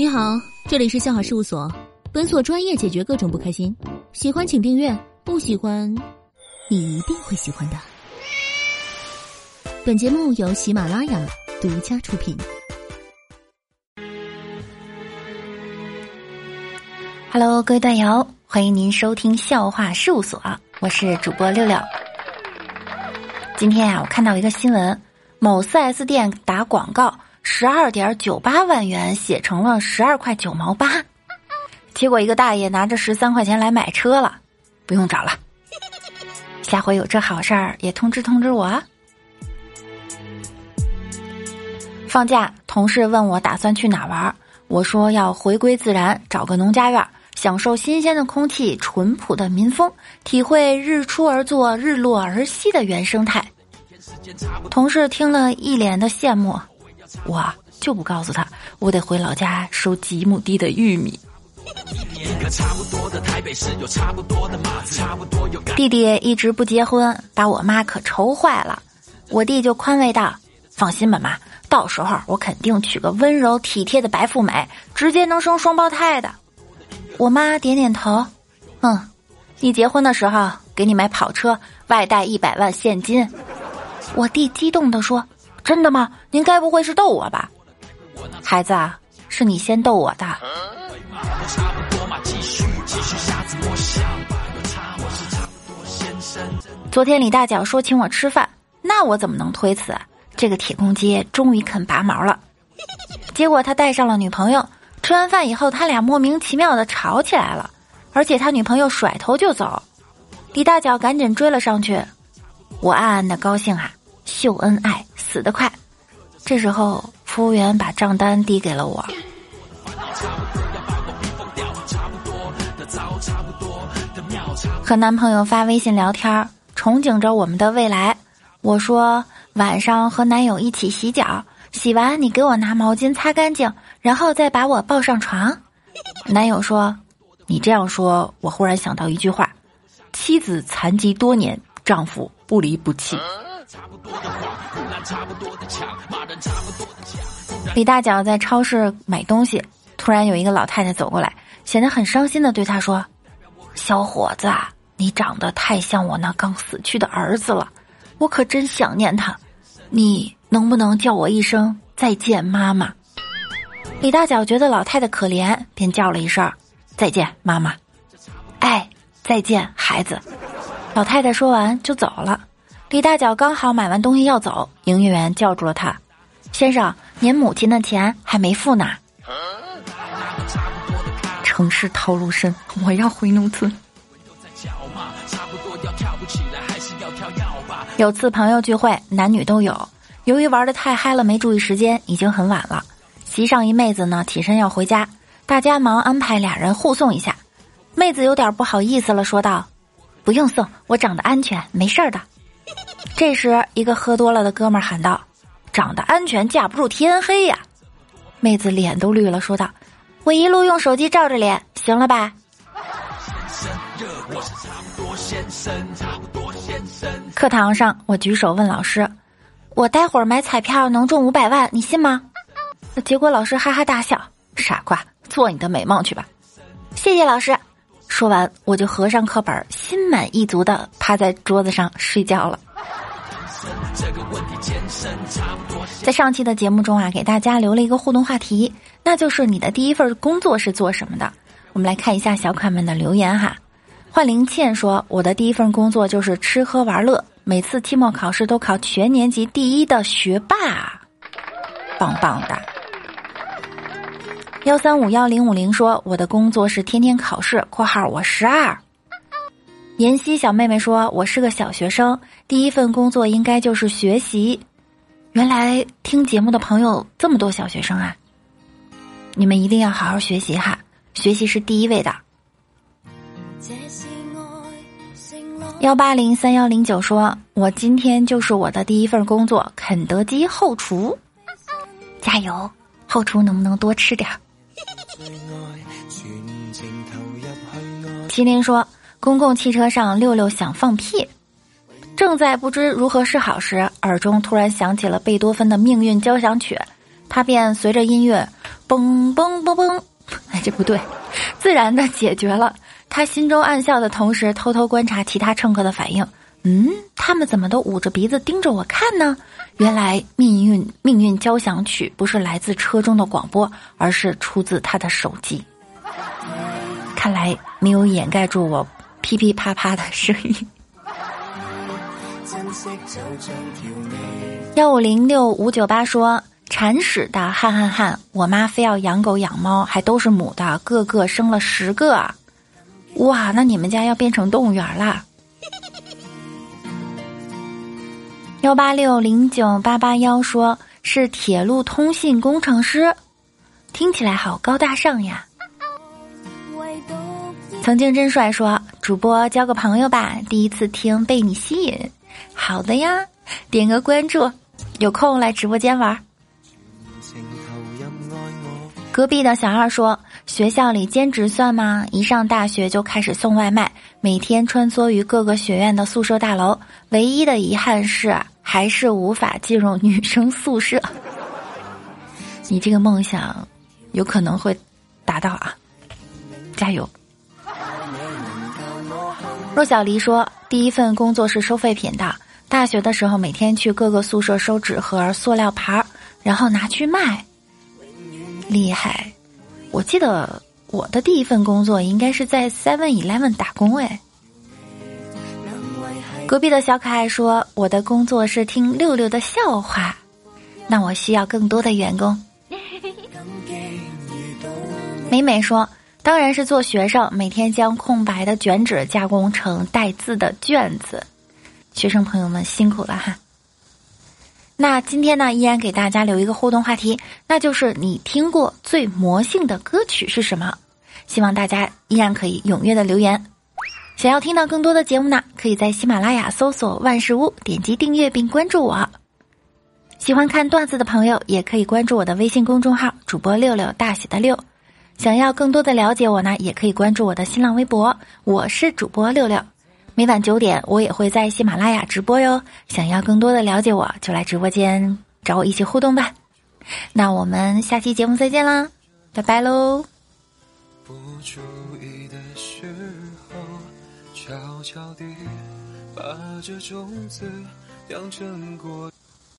你好，这里是笑话事务所，本所专业解决各种不开心。喜欢请订阅，不喜欢，你一定会喜欢的。本节目由喜马拉雅独家出品。Hello，各位段友，欢迎您收听笑话事务所，我是主播六六。今天呀，我看到一个新闻，某 4S 店打广告。十二点九八万元写成了十二块九毛八，结果一个大爷拿着十三块钱来买车了，不用找了。下回有这好事儿也通知通知我啊。放假，同事问我打算去哪玩，我说要回归自然，找个农家院，享受新鲜的空气、淳朴的民风，体会日出而作、日落而息的原生态。同事听了一脸的羡慕。我就不告诉他，我得回老家收几亩地的玉米。弟弟一直不结婚，把我妈可愁坏了。我弟就宽慰道：“放心吧，妈，到时候我肯定娶个温柔体贴的白富美，直接能生双胞胎的。”我妈点点头，嗯，你结婚的时候给你买跑车，外带一百万现金。我弟激动地说。真的吗？您该不会是逗我吧，孩子啊，是你先逗我的。昨天李大脚说请我吃饭，那我怎么能推辞？这个铁公鸡终于肯拔毛了。结果他带上了女朋友，吃完饭以后，他俩莫名其妙的吵起来了，而且他女朋友甩头就走。李大脚赶紧追了上去，我暗暗的高兴啊，秀恩爱。死得快，这时候服务员把账单递给了我。和男朋友发微信聊天，憧憬着我们的未来。我说晚上和男友一起洗脚，洗完你给我拿毛巾擦干净，然后再把我抱上床。男友说：“你这样说，我忽然想到一句话：妻子残疾多年，丈夫不离不弃。”李大脚在超市买东西，突然有一个老太太走过来，显得很伤心的对他说：“小伙子，你长得太像我那刚死去的儿子了，我可真想念他，你能不能叫我一声再见，妈妈？”李大脚觉得老太太可怜，便叫了一声：“再见，妈妈。”哎，再见，孩子。老太太说完就走了。李大脚刚好买完东西要走，营业员叫住了他：“先生，您母亲的钱还没付呢。”城市套路深，我要回农村。有次朋友聚会，男女都有。由于玩的太嗨了，没注意时间，已经很晚了。席上一妹子呢，起身要回家，大家忙安排俩人护送一下。妹子有点不好意思了，说道：“不用送，我长得安全，没事儿的。”这时，一个喝多了的哥们儿喊道：“长得安全，架不住天黑呀！”妹子脸都绿了，说道：“我一路用手机照着脸，行了吧？”课堂上，我举手问老师：“我待会儿买彩票能中五百万，你信吗？”结果老师哈哈大笑：“傻瓜，做你的美梦去吧！”谢谢老师。说完，我就合上课本，心满意足的趴在桌子上睡觉了。在上期的节目中啊，给大家留了一个互动话题，那就是你的第一份工作是做什么的？我们来看一下小可爱们的留言哈。幻灵倩说：“我的第一份工作就是吃喝玩乐，每次期末考试都考全年级第一的学霸，棒棒的。”幺三五幺零五零说：“我的工作是天天考试。”（括号我十二）妍希小妹妹说：“我是个小学生，第一份工作应该就是学习。”原来听节目的朋友这么多小学生啊！你们一定要好好学习哈，学习是第一位的。幺八零三幺零九说：“我今天就是我的第一份工作，肯德基后厨，加油！后厨能不能多吃点儿？” 麒麟说：“公共汽车上，六六想放屁，正在不知如何是好时，耳中突然响起了贝多芬的命运交响曲，他便随着音乐嘣嘣嘣嘣，哎，这不对，自然的解决了。他心中暗笑的同时，偷偷观察其他乘客的反应。嗯，他们怎么都捂着鼻子盯着我看呢？原来命运命运交响曲不是来自车中的广播，而是出自他的手机。看来没有掩盖住我噼噼啪啪的声音。幺五零六五九八说：“铲屎的汉汉汉，我妈非要养狗养猫，还都是母的，个个生了十个。哇，那你们家要变成动物园啦！”幺八六零九八八幺说：“是铁路通信工程师，听起来好高大上呀。”曾经真帅说：“主播交个朋友吧，第一次听被你吸引。”好的呀，点个关注，有空来直播间玩。隔壁的小二说：“学校里兼职算吗？一上大学就开始送外卖，每天穿梭于各个学院的宿舍大楼。唯一的遗憾是，还是无法进入女生宿舍。你这个梦想，有可能会达到啊！加油。”若小黎说：“第一份工作是收废品的。大学的时候，每天去各个宿舍收纸盒、塑料盘儿，然后拿去卖。厉害！我记得我的第一份工作应该是在 Seven Eleven 打工。哎，隔壁的小可爱说：我的工作是听六六的笑话。那我需要更多的员工。美美说。”当然是做学生，每天将空白的卷纸加工成带字的卷子。学生朋友们辛苦了哈。那今天呢，依然给大家留一个互动话题，那就是你听过最魔性的歌曲是什么？希望大家依然可以踊跃的留言。想要听到更多的节目呢，可以在喜马拉雅搜索“万事屋”，点击订阅并关注我。喜欢看段子的朋友，也可以关注我的微信公众号“主播六六大写的六”。想要更多的了解我呢，也可以关注我的新浪微博，我是主播六六。每晚九点，我也会在喜马拉雅直播哟。想要更多的了解我，就来直播间找我一起互动吧。那我们下期节目再见啦，拜拜喽。不注意的时候，悄悄地把这种子养成果。